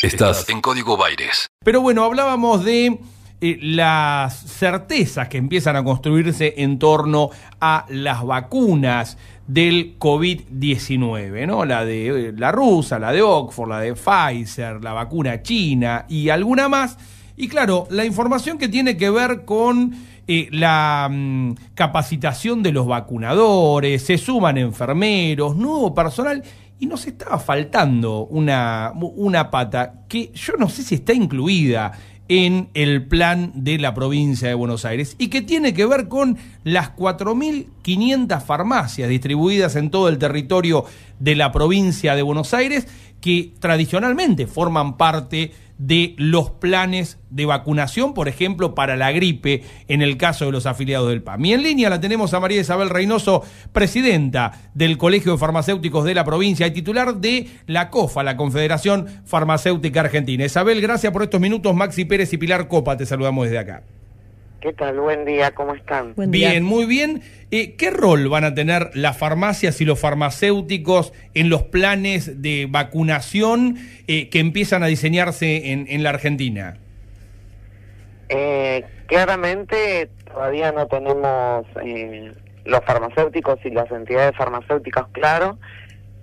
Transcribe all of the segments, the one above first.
Estás en Código Baires. Pero bueno, hablábamos de eh, las certezas que empiezan a construirse en torno a las vacunas del COVID-19, ¿no? La de eh, la rusa, la de Oxford, la de Pfizer, la vacuna china y alguna más. Y claro, la información que tiene que ver con eh, la mm, capacitación de los vacunadores, se suman enfermeros, nuevo personal y nos estaba faltando una, una pata que yo no sé si está incluida en el plan de la provincia de Buenos Aires y que tiene que ver con las 4.500 farmacias distribuidas en todo el territorio de la provincia de Buenos Aires que tradicionalmente forman parte de los planes de vacunación, por ejemplo, para la gripe, en el caso de los afiliados del PAM. Y en línea la tenemos a María Isabel Reynoso, presidenta del Colegio de Farmacéuticos de la provincia y titular de la COFA, la Confederación Farmacéutica Argentina. Isabel, gracias por estos minutos. Maxi Pérez y Pilar Copa, te saludamos desde acá. ¿Qué tal? Buen día, ¿cómo están? bien, muy bien. Eh, ¿Qué rol van a tener las farmacias y los farmacéuticos en los planes de vacunación eh, que empiezan a diseñarse en, la Argentina? Eh, claramente todavía no tenemos los farmacéuticos y las entidades farmacéuticas claro.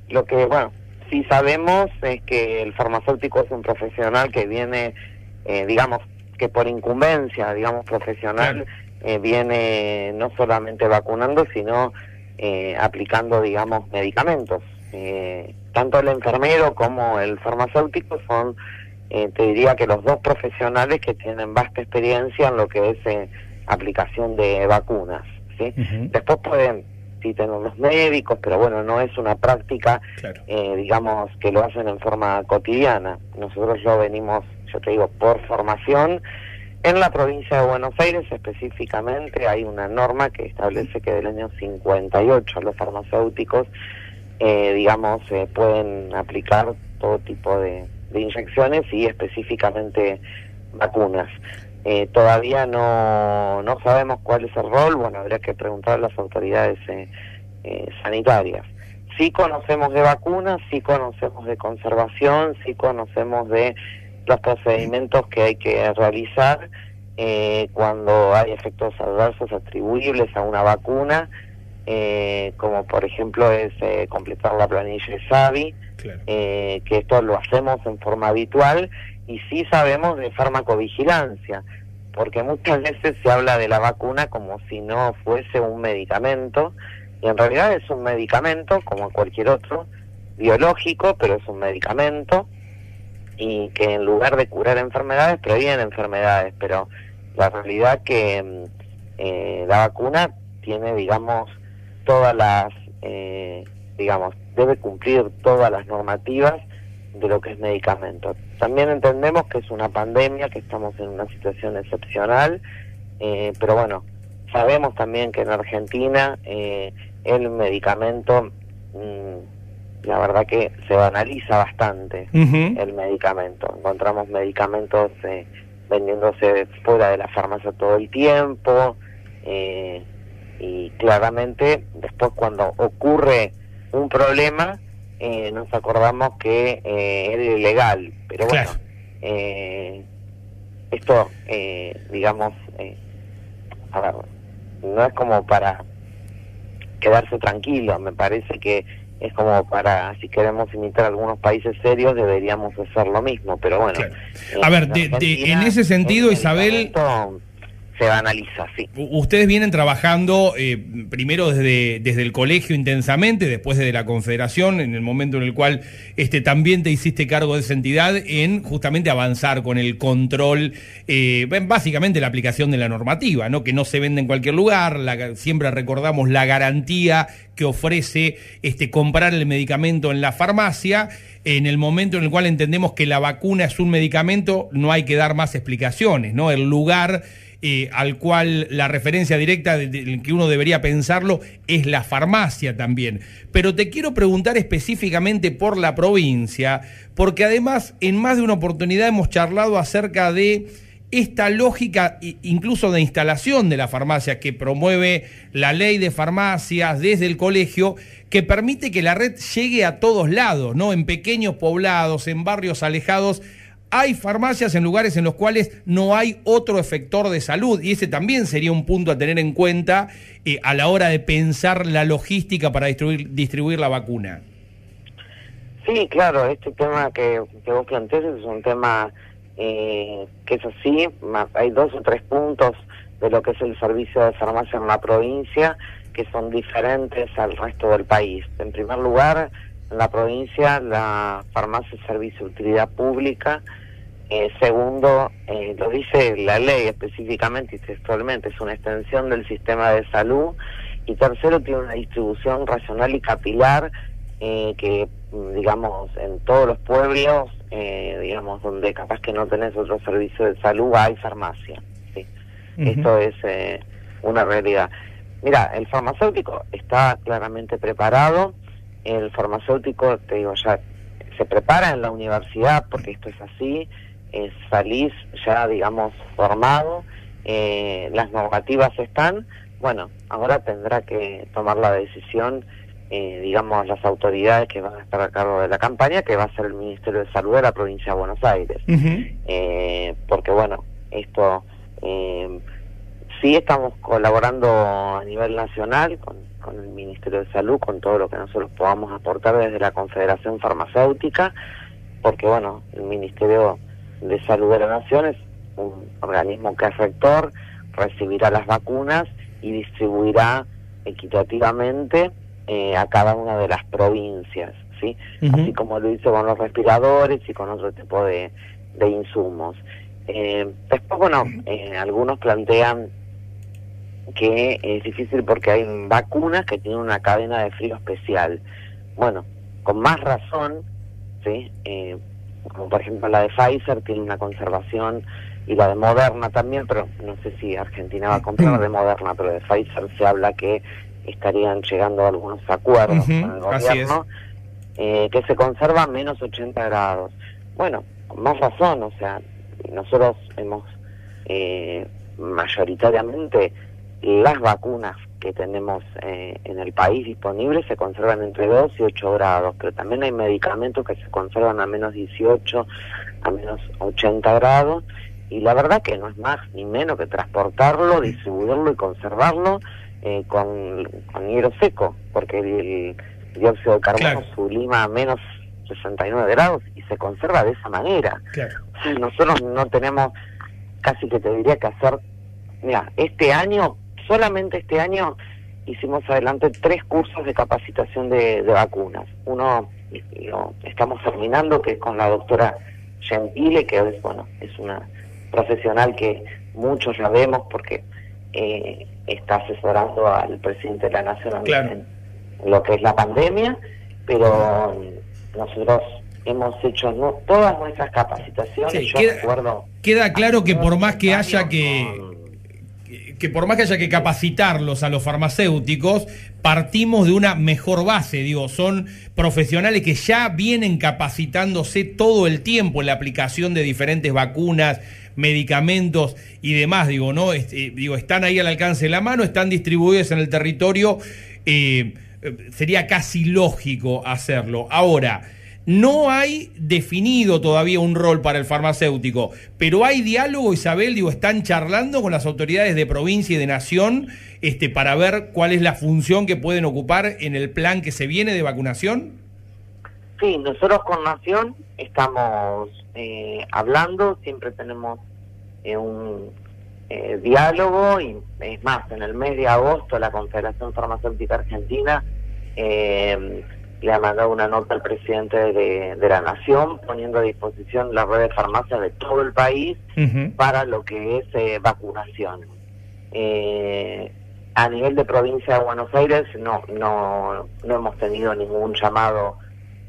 Lo que, bueno, sí sabemos es que el farmacéutico es un profesional que viene, digamos, que por incumbencia, digamos, profesional, eh, viene no solamente vacunando, sino eh, aplicando, digamos, medicamentos. Eh, tanto el enfermero como el farmacéutico son, te diría que los dos profesionales que tienen vasta experiencia en lo que es aplicación de vacunas. ¿sí? Después pueden sí tener los médicos, pero bueno, no es una práctica, digamos, que lo hacen en forma cotidiana. Nosotros lo venimos yo te digo, por formación. En la provincia de Buenos Aires específicamente hay una norma que establece que del año 58 los farmacéuticos, eh, digamos, eh, pueden aplicar todo tipo de, inyecciones y específicamente vacunas. Eh, todavía no, no sabemos cuál es el rol, bueno, habría que preguntar a las autoridades sanitarias. Sí conocemos de vacunas, sí conocemos de conservación, sí conocemos de los procedimientos que hay que realizar eh, cuando hay efectos adversos atribuibles a una vacuna, eh, como por ejemplo es eh, completar la planilla de SAVI, que esto lo hacemos en forma habitual, y sí sabemos de farmacovigilancia, porque muchas veces se habla de la vacuna como si no fuese un medicamento, y en realidad es un medicamento como cualquier otro, biológico, pero es un medicamento, y que en lugar de curar enfermedades previene enfermedades, pero la realidad que mm, eh, la vacuna tiene, digamos, todas las, eh, digamos, debe cumplir todas las normativas de lo que es medicamento. También entendemos que es una pandemia, que estamos en una situación excepcional, eh, pero bueno, sabemos también que en Argentina el medicamento mm, la verdad que se banaliza bastante el medicamento. Encontramos medicamentos eh, vendiéndose fuera de la farmacia todo el tiempo eh, y claramente después cuando ocurre un problema eh, nos acordamos que es ilegal. Pero bueno, esto, digamos, a ver, no es como para quedarse tranquilo, me parece que es como para, si queremos imitar algunos países serios, deberíamos hacer lo mismo, pero bueno. A ver, en ese sentido, Isabel se analiza, sí. Ustedes vienen trabajando eh, primero desde, desde el colegio intensamente, después desde la confederación, en el momento en el cual este, también te hiciste cargo de esa entidad, en justamente avanzar con el control, eh, básicamente la aplicación de la normativa, ¿no? que no se vende en cualquier lugar, siempre recordamos la garantía que ofrece este, comprar el medicamento en la farmacia. En el momento en el cual entendemos que la vacuna es un medicamento, no hay que dar más explicaciones, ¿no? El lugar al cual la referencia directa en que uno debería pensarlo es la farmacia también. Pero te quiero preguntar específicamente por la provincia, porque además en más de una oportunidad hemos charlado acerca de esta lógica incluso de instalación de la farmacia que promueve la ley de farmacias desde el colegio, que permite que la red llegue a todos lados, ¿no? En pequeños poblados, en barrios alejados, hay farmacias en lugares en los cuales no hay otro efector de salud y ese también sería un punto a tener en cuenta eh, a la hora de pensar la logística para distribuir, distribuir la vacuna. Sí, claro, este tema que, que vos planteas es un tema eh, que es así, hay dos o tres puntos de lo que es el servicio de farmacia en la provincia que son diferentes al resto del país. En primer lugar, en la provincia la farmacia es servicio de utilidad pública. Eh, segundo, eh, lo dice la ley específicamente y textualmente, es una extensión del sistema de salud. Y tercero, tiene una distribución racional y capilar eh, que, digamos, en todos los pueblos, digamos, donde capaz que no tenés otro servicio de salud, hay farmacia. ¿sí? Esto es una realidad. Mira, el farmacéutico está claramente preparado. El farmacéutico, te digo, ya se prepara en la universidad porque esto es así. Eh, salís ya, digamos, formado. Eh, las normativas están. Bueno, ahora tendrá que tomar la decisión, eh, digamos, las autoridades que van a estar a cargo de la campaña, que va a ser el Ministerio de Salud de la provincia de Buenos Aires. eh, porque, bueno, esto eh, Sí estamos colaborando a nivel nacional con, el Ministerio de Salud, con todo lo que nosotros podamos aportar desde la Confederación Farmacéutica, porque bueno, el Ministerio de Salud de la Nación es un organismo que es rector, recibirá las vacunas y distribuirá equitativamente eh, a cada una de las provincias, ¿sí? Así como lo hizo con los respiradores y con otro tipo de, insumos. Eh, después, bueno, eh, algunos plantean que es difícil porque hay vacunas que tienen una cadena de frío especial. Bueno, con más razón, ¿sí? Eh, como por ejemplo la de Pfizer tiene una conservación y la de Moderna también, pero no sé si Argentina va a comprar de Moderna, pero de Pfizer se habla que estarían llegando a algunos acuerdos con el gobierno, eh, que se conserva a menos 80 grados. Bueno, con más razón, o sea, nosotros hemos eh, mayoritariamente las vacunas que tenemos eh, en el país disponibles se conservan entre 2 y 8 grados, pero también hay medicamentos que se conservan a menos 18, a menos 80 grados, y la verdad que no es más ni menos que transportarlo, distribuirlo y conservarlo eh, con, con hielo seco, porque el, dióxido de carbono sublima a menos 69 grados y se conserva de esa manera. nosotros no tenemos casi que te diría que hacer, mira, este año solamente este año hicimos adelante tres cursos de capacitación de, vacunas. Uno lo estamos terminando, que es con la doctora Gentile, que es, bueno, es una profesional que muchos la vemos porque eh, está asesorando al presidente de la Nación en, lo que es la pandemia, pero nosotros hemos hecho todas nuestras capacitaciones. yo queda, queda claro que por más que haya que que por más que haya que capacitarlos a los farmacéuticos, partimos de una mejor base, digo, son profesionales que ya vienen capacitándose todo el tiempo en la aplicación de diferentes vacunas, medicamentos y demás, digo, ¿no? Este, digo, están ahí al alcance de la mano, están distribuidos en el territorio, eh, sería casi lógico hacerlo. Ahora, no hay definido todavía un rol para el farmacéutico, pero hay diálogo, Isabel, digo, están charlando con las autoridades de provincia y de nación este, para ver cuál es la función que pueden ocupar en el plan que se viene de vacunación. Sí, nosotros con Nación estamos eh, hablando, siempre tenemos eh, un eh, diálogo y es más, en el mes de agosto la Confederación Farmacéutica Argentina le ha mandado una nota al presidente de, la Nación poniendo a disposición la red de farmacias de todo el país para lo que es eh, vacunación. Eh, a nivel de provincia de Buenos Aires no, no, no hemos tenido ningún llamado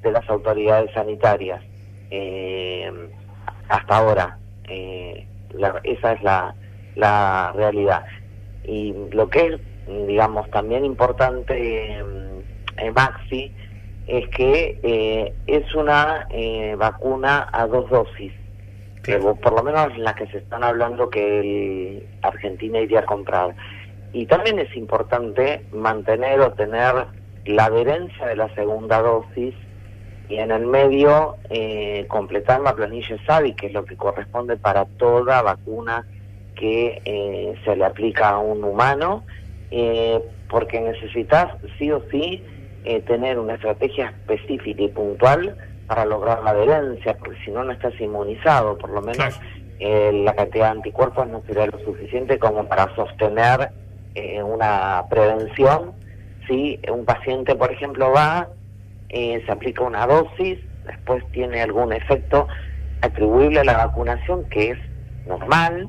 de las autoridades sanitarias eh, hasta ahora. esa es la, la realidad. Y lo que es, digamos, también importante, Maxi, es que eh, es una eh, vacuna a dos dosis, por lo menos las que se están hablando que Argentina iría a comprar. Y también es importante mantener o tener la adherencia de la segunda dosis y en el medio eh, completar la planilla SAVI, que es lo que corresponde para toda vacuna que eh, se le aplica a un humano, eh, porque necesitas sí o sí tener una estrategia específica y puntual para lograr la adherencia, porque si no, no estás inmunizado, por lo menos la cantidad de anticuerpos no sería lo suficiente como para sostener una prevención. Si un paciente, por ejemplo, va eh, se aplica una dosis, después tiene algún efecto atribuible a la vacunación que es normal,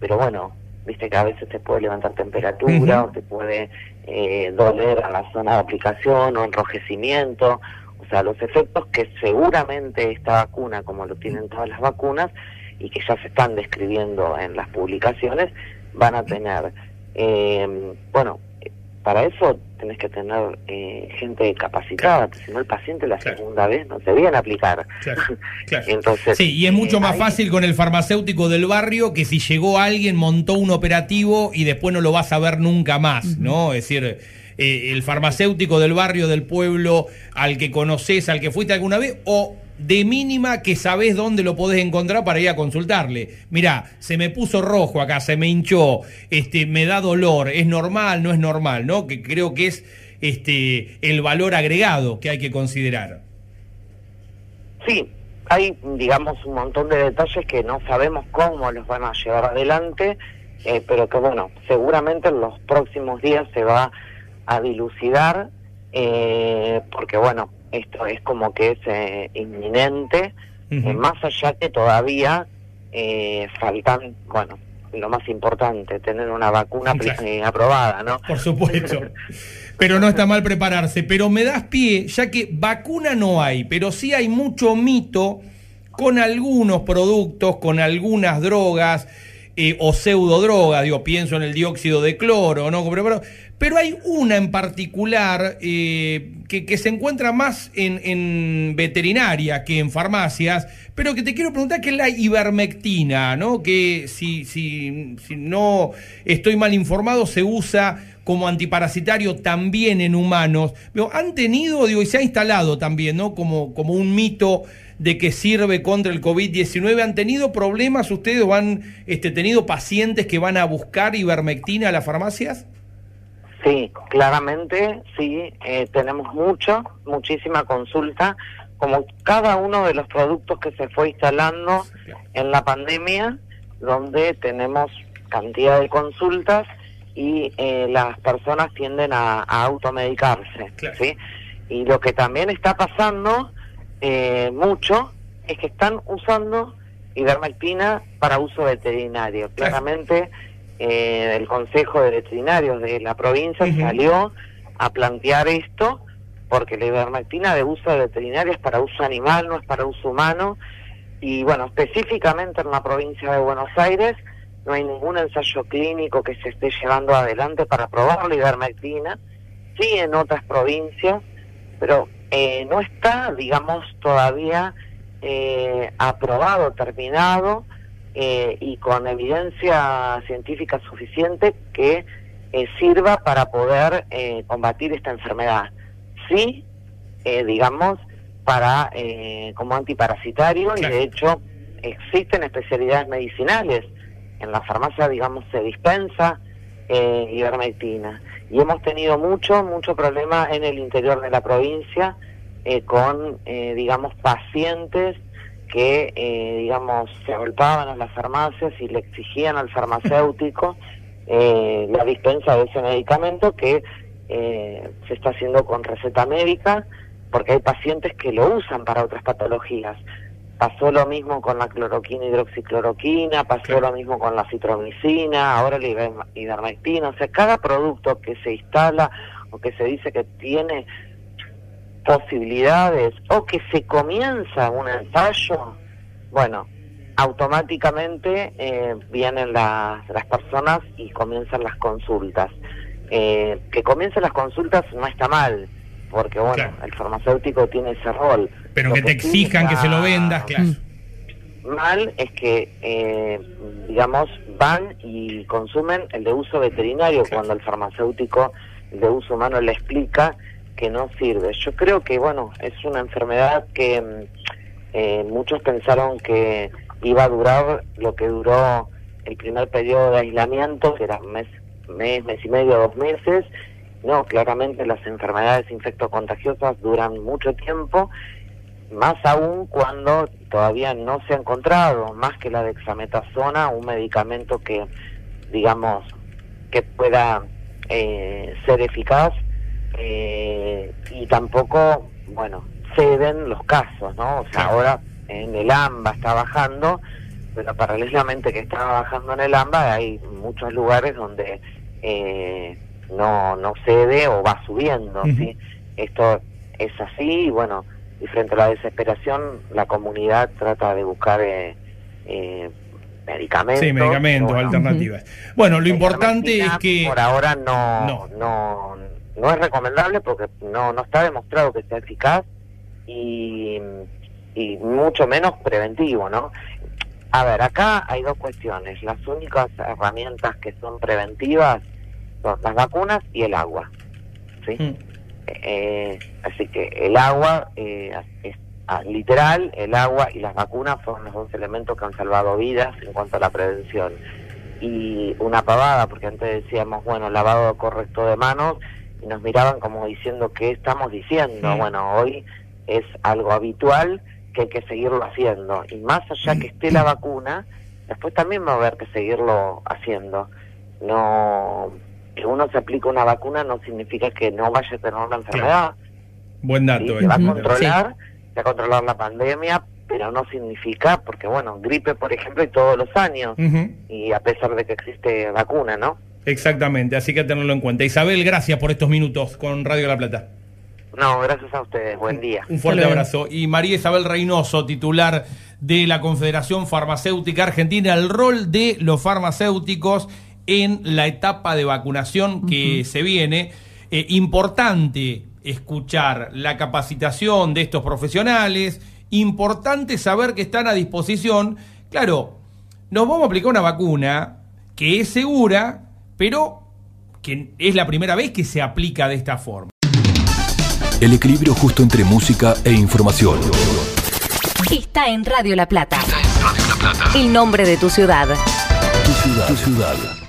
pero bueno, viste que a veces te puede levantar temperatura o te puede eh, doler a la zona de aplicación o enrojecimiento, o sea, los efectos que seguramente esta vacuna, como lo tienen todas las vacunas, y que ya se están describiendo en las publicaciones, van a tener. Eh, bueno, para eso tenés que tener eh, gente capacitada, si no el paciente la segunda vez no te viene a aplicar. Entonces, sí, y es mucho eh, más fácil con el farmacéutico del barrio que si llegó alguien, montó un operativo y después no lo vas a ver nunca más, ¿no? Es decir, eh, el farmacéutico del barrio, del pueblo, al que conoces, al que fuiste alguna vez, o de mínima que sabés dónde lo podés encontrar para ir a consultarle. Mirá, se me puso rojo acá, se me hinchó, este, me da dolor, es normal, no es normal, ¿no? Que creo que es este el valor agregado que hay que considerar. Sí, hay, digamos, un montón de detalles que no sabemos cómo los van a llevar adelante, eh, pero que, bueno, seguramente en los próximos días se va a dilucidar, eh, porque, bueno, esto es como que es eh, inminente, eh, más allá que todavía eh, faltan, bueno, lo más importante, tener una vacuna aprobada, ¿no? Por supuesto. pero no está mal prepararse. Pero me das pie, ya que vacuna no hay, pero sí hay mucho mito con algunos productos, con algunas drogas o pseudodrogas, digo, pienso en el dióxido de cloro, ¿no? Pero, pero hay una en particular eh, que, se encuentra más en, veterinaria que en farmacias, pero que te quiero preguntar que es la ivermectina, ¿no? Que si, si, no estoy mal informado, se usa como antiparasitario también en humanos. Pero han tenido, digo, y se ha instalado también, ¿no? Como, como un mito de que sirve contra el COVID-19. ¿Han tenido problemas ustedes o han este, tenido pacientes que van a buscar ivermectina a las farmacias? Sí, claramente sí, eh, tenemos mucho, muchísima consulta, como cada uno de los productos que se fue instalando en la pandemia, donde tenemos cantidad de consultas y eh, las personas tienden a, automedicarse, ¿sí? Y lo que también está pasando eh, mucho es que están usando ivermectina para uso veterinario. Claramente eh, el Consejo de Veterinarios de la provincia salió a plantear esto porque la ivermectina de uso veterinario es para uso animal, no es para uso humano. Y bueno, específicamente en la provincia de Buenos Aires no hay ningún ensayo clínico que se esté llevando adelante para probar la ivermectina. Sí en otras provincias, pero eh, no está, digamos, todavía eh, aprobado, terminado eh, y con evidencia científica suficiente que eh, sirva para poder eh, combatir esta enfermedad. Sí, digamos, para como antiparasitario y de hecho existen especialidades medicinales. En la farmacia, digamos, se dispensa ivermectina. Y hemos tenido mucho, mucho problema en el interior de la provincia con, digamos, pacientes que, eh, digamos, se agolpaban a las farmacias y le exigían al farmacéutico eh, la dispensa de ese medicamento que eh, se está haciendo con receta médica, porque hay pacientes que lo usan para otras patologías. Pasó lo mismo con la cloroquina, hidroxicloroquina, pasó lo mismo con la citromicina, ahora la ivermectina. O sea, cada producto que se instala o que se dice que tiene posibilidades o que se comienza un ensayo, bueno, automáticamente eh, vienen las, las personas y comienzan las consultas. Eh, que comiencen las consultas no está mal, porque bueno, el farmacéutico tiene ese rol. Pero que, te exijan que se lo vendas, claro. Mal es que, eh, digamos, van y consumen el de uso veterinario cuando el farmacéutico de uso humano le explica que no sirve. Yo creo que, bueno, es una enfermedad que mm, eh, muchos pensaron que iba a durar lo que duró el primer periodo de aislamiento, que era mes, mes, mes y medio, dos meses. No, claramente las enfermedades infectocontagiosas duran mucho tiempo, más aún cuando todavía no se ha encontrado, más que la dexametasona, un medicamento que, digamos, que pueda eh, ser eficaz eh, y tampoco, bueno, ceden los casos, ¿no? O sea, ahora en el AMBA está bajando, pero paralelamente que está bajando en el AMBA hay muchos lugares donde eh, no, no cede o va subiendo, ¿sí? Esto es así y bueno, y frente a la desesperación la comunidad trata de buscar eh, eh, medicamentos. Sí, medicamentos, alternativas. Bueno, lo importante es que... Por ahora no, no. no, es recomendable porque no, no está demostrado que sea eficaz y, y mucho menos preventivo, ¿no? A ver, acá hay dos cuestiones. Las únicas herramientas que son preventivas son las vacunas y el agua. ¿sí? Mm. Eh, así que el agua eh, es Ah, literal, el agua y las vacunas fueron los dos elementos que han salvado vidas en cuanto a la prevención. Y una pavada, porque antes decíamos, bueno, lavado correcto de manos, y nos miraban como diciendo, ¿qué estamos diciendo? Bueno, hoy es algo habitual que hay que seguirlo haciendo. Y más allá que esté la vacuna, después también va a haber que seguirlo haciendo. No, que uno se aplique una vacuna no significa que no vaya a tener una enfermedad. Buen dato. Se va a controlar a controlar la pandemia, pero no significa, porque bueno, gripe, por ejemplo, y todos los años, y a pesar de que existe vacuna, ¿no? Exactamente, así que tenerlo en cuenta. Isabel, gracias por estos minutos con Radio La Plata. No, gracias a ustedes, buen día. Un fuerte abrazo. Y María Isabel Reynoso, titular de la Confederación Farmacéutica Argentina, el rol de los farmacéuticos en la etapa de vacunación que se viene. Eh, importante escuchar la capacitación de estos profesionales, importante saber que están a disposición. Claro, nos vamos a aplicar una vacuna que es segura, pero que es la primera vez que se aplica de esta forma. El equilibrio justo entre música e información. Está en Radio La Plata. Está en Radio La Plata. El nombre de tu ciudad. Tu ciudad. Tu ciudad.